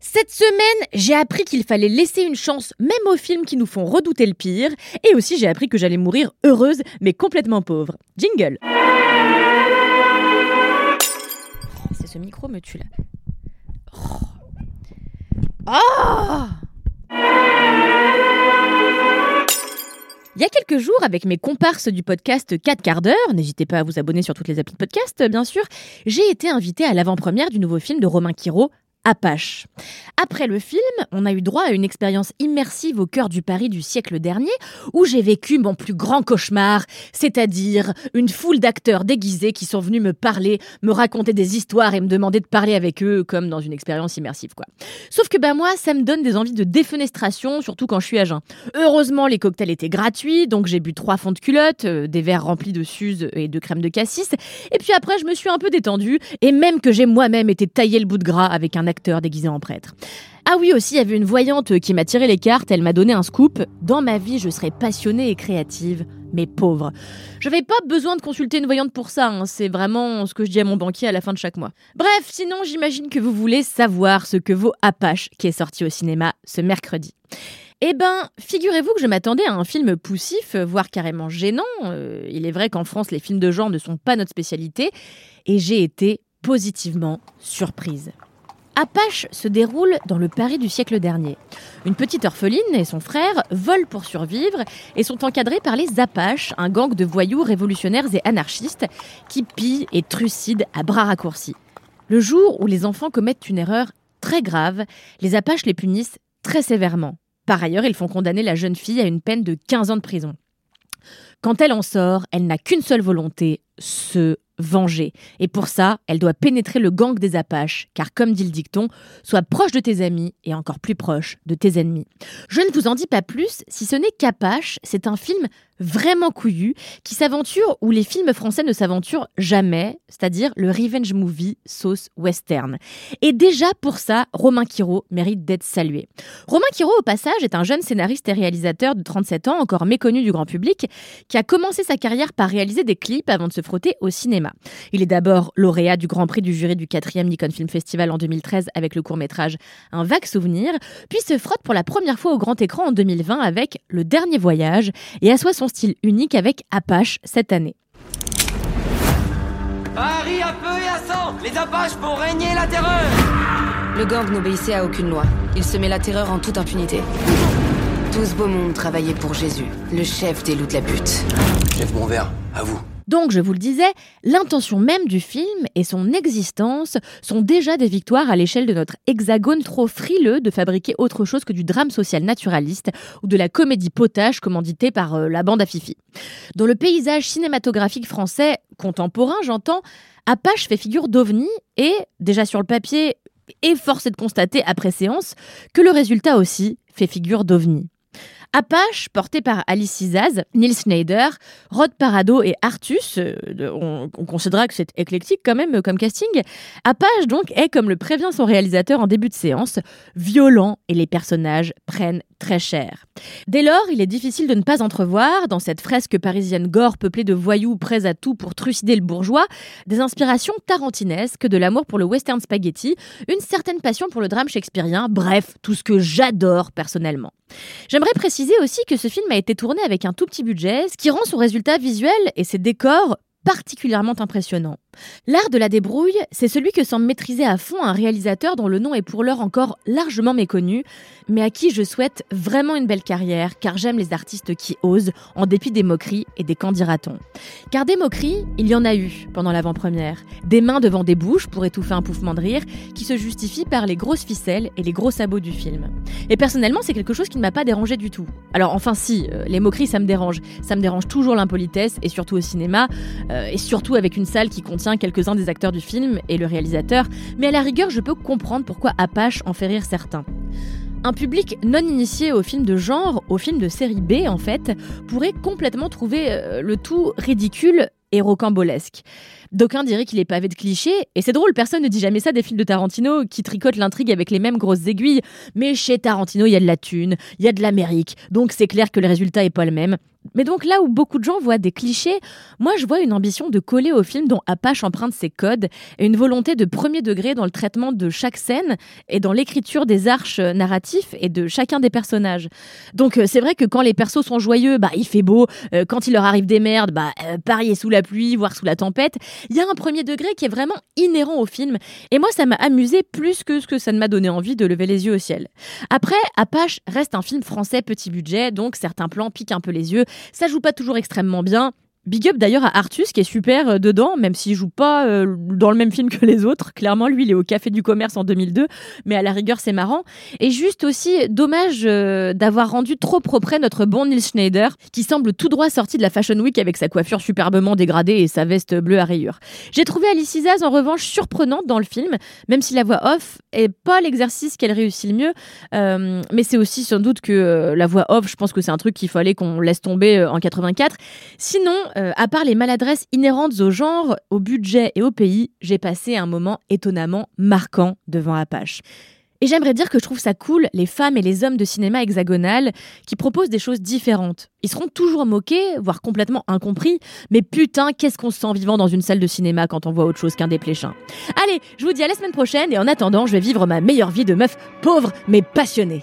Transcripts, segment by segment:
Cette semaine, j'ai appris qu'il fallait laisser une chance même aux films qui nous font redouter le pire, et aussi j'ai appris que j'allais mourir heureuse mais complètement pauvre. Jingle. C'est ce micro me tue là. Oh. Oh Il y a quelques jours, avec mes comparses du podcast 4 quarts d'heure, n'hésitez pas à vous abonner sur toutes les applis de podcast, bien sûr, j'ai été invitée à l'avant-première du nouveau film de Romain Quiro, Apache. Après le film, on a eu droit à une expérience immersive au cœur du Paris du siècle dernier, où j'ai vécu mon plus grand cauchemar, c'est-à-dire une foule d'acteurs déguisés qui sont venus me parler, me raconter des histoires et me demander de parler avec eux, comme dans une expérience immersive. Sauf que bah moi, ça me donne des envies de défenestration, surtout quand je suis à jeun. Heureusement, les cocktails étaient gratuits, donc j'ai bu trois fonds de culotte, euh, des verres remplis de suze et de crème de cassis, et puis après, je me suis un peu détendue, et même que j'ai moi-même été taillé le bout de gras avec un acteur Ah oui, aussi, il y avait une voyante qui m'a tiré les cartes, elle m'a donné un scoop. Dans ma vie, je serai passionnée et créative, mais pauvre. Je n'avais pas besoin de consulter une voyante pour ça, hein. c'est vraiment ce que je dis à mon banquier à la fin de chaque mois. Bref, sinon, j'imagine que vous voulez savoir ce que vaut Apache, qui est sorti au cinéma ce mercredi. Eh ben, figurez-vous que je m'attendais à un film poussif, voire carrément gênant. Euh, il est vrai qu'en France, les films de genre ne sont pas notre spécialité, et j'ai été positivement surprise. Apache se déroule dans le Paris du siècle dernier. Une petite orpheline et son frère volent pour survivre et sont encadrés par les Apaches, un gang de voyous révolutionnaires et anarchistes qui pillent et trucident à bras raccourcis. Le jour où les enfants commettent une erreur très grave, les Apaches les punissent très sévèrement. Par ailleurs, ils font condamner la jeune fille à une peine de 15 ans de prison. Quand elle en sort, elle n'a qu'une seule volonté, se venger. Et pour ça, elle doit pénétrer le gang des Apaches, car comme dit le dicton, sois proche de tes amis et encore plus proche de tes ennemis. Je ne vous en dis pas plus, si ce n'est qu'Apache, c'est un film vraiment couillu, qui s'aventure où les films français ne s'aventurent jamais, c'est-à-dire le revenge movie sauce western. Et déjà pour ça, Romain Quiro mérite d'être salué. Romain Quiro, au passage, est un jeune scénariste et réalisateur de 37 ans, encore méconnu du grand public, qui a commencé sa carrière par réaliser des clips avant de se frotter au cinéma. Il est d'abord lauréat du Grand Prix du jury du 4e Nikon Film Festival en 2013 avec le court-métrage Un vague souvenir, puis se frotte pour la première fois au grand écran en 2020 avec Le Dernier Voyage et assoit son style unique avec Apache cette année. Paris à feu et à sang Les Apaches font régner la terreur Le gang n'obéissait à aucune loi. Il semait la terreur en toute impunité. Tout ce beau monde travaillait pour Jésus, le chef des loups de la butte. Mon verre, à vous. Donc, je vous le disais, l'intention même du film et son existence sont déjà des victoires à l'échelle de notre hexagone trop frileux de fabriquer autre chose que du drame social naturaliste ou de la comédie potage commanditée par euh, la bande à Fifi. Dans le paysage cinématographique français contemporain, j'entends, Apache fait figure d'ovni et, déjà sur le papier, est de constater après séance que le résultat aussi fait figure d'ovni. Apache, porté par Alice Izaz, Neil Schneider, Rod Parado et Artus, euh, on, on considérera que c'est éclectique quand même euh, comme casting, Apache donc est, comme le prévient son réalisateur en début de séance, violent et les personnages prennent très cher. Dès lors, il est difficile de ne pas entrevoir, dans cette fresque parisienne gore peuplée de voyous prêts à tout pour trucider le bourgeois, des inspirations tarantinesques, de l'amour pour le western spaghetti, une certaine passion pour le drame shakespearien, bref, tout ce que j'adore personnellement. J'aimerais préciser aussi que ce film a été tourné avec un tout petit budget, ce qui rend son résultat visuel et ses décors particulièrement impressionnants. L'art de la débrouille, c'est celui que semble maîtriser à fond un réalisateur dont le nom est pour l'heure encore largement méconnu, mais à qui je souhaite vraiment une belle carrière, car j'aime les artistes qui osent, en dépit des moqueries et des candidatons. Car des moqueries, il y en a eu pendant l'avant-première. Des mains devant des bouches pour étouffer un pouffement de rire, qui se justifie par les grosses ficelles et les gros sabots du film. Et personnellement, c'est quelque chose qui ne m'a pas dérangé du tout. Alors enfin si, euh, les moqueries, ça me dérange. Ça me dérange toujours l'impolitesse, et surtout au cinéma, euh, et surtout avec une salle qui contient quelques-uns des acteurs du film et le réalisateur, mais à la rigueur, je peux comprendre pourquoi Apache en fait rire certains. Un public non initié au film de genre, au film de série B en fait, pourrait complètement trouver euh, le tout ridicule et rocambolesque. D'aucuns diraient qu'il est pavé de clichés, et c'est drôle, personne ne dit jamais ça des films de Tarantino qui tricotent l'intrigue avec les mêmes grosses aiguilles, mais chez Tarantino il y a de la thune, il y a de l'Amérique, donc c'est clair que le résultat est pas le même. Mais donc là où beaucoup de gens voient des clichés, moi je vois une ambition de coller au film dont Apache emprunte ses codes et une volonté de premier degré dans le traitement de chaque scène et dans l'écriture des arches narratifs et de chacun des personnages. Donc euh, c'est vrai que quand les persos sont joyeux, bah il fait beau, euh, quand il leur arrive des merdes, bah euh, parier sous la pluie, voire sous la tempête, il y a un premier degré qui est vraiment inhérent au film et moi ça m'a amusé plus que ce que ça ne m'a donné envie de lever les yeux au ciel. Après, Apache reste un film français petit budget, donc certains plans piquent un peu les yeux ça joue pas toujours extrêmement bien. Big up d'ailleurs à Artus qui est super euh, dedans, même s'il joue pas euh, dans le même film que les autres. Clairement, lui, il est au Café du Commerce en 2002, mais à la rigueur, c'est marrant. Et juste aussi, dommage euh, d'avoir rendu trop propre notre bon Nils Schneider, qui semble tout droit sorti de la Fashion Week avec sa coiffure superbement dégradée et sa veste bleue à rayures. J'ai trouvé Alice Isaz en revanche surprenante dans le film, même si la voix off est pas l'exercice qu'elle réussit le mieux. mais c'est aussi sans doute que la voix off, je pense que c'est un truc qu'il fallait qu'on laisse tomber en 84. Sinon, euh, à part les maladresses inhérentes au genre, au budget et au pays, j'ai passé un moment étonnamment marquant devant Apache. Et j'aimerais dire que je trouve ça cool, les femmes et les hommes de cinéma hexagonal, qui proposent des choses différentes. Ils seront toujours moqués, voire complètement incompris, mais putain, qu'est-ce qu'on se sent vivant dans une salle de cinéma quand on voit autre chose qu'un dépléchin. Allez, je vous dis à la semaine prochaine, et en attendant, je vais vivre ma meilleure vie de meuf pauvre mais passionnée.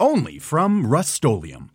only from Rust-Oleum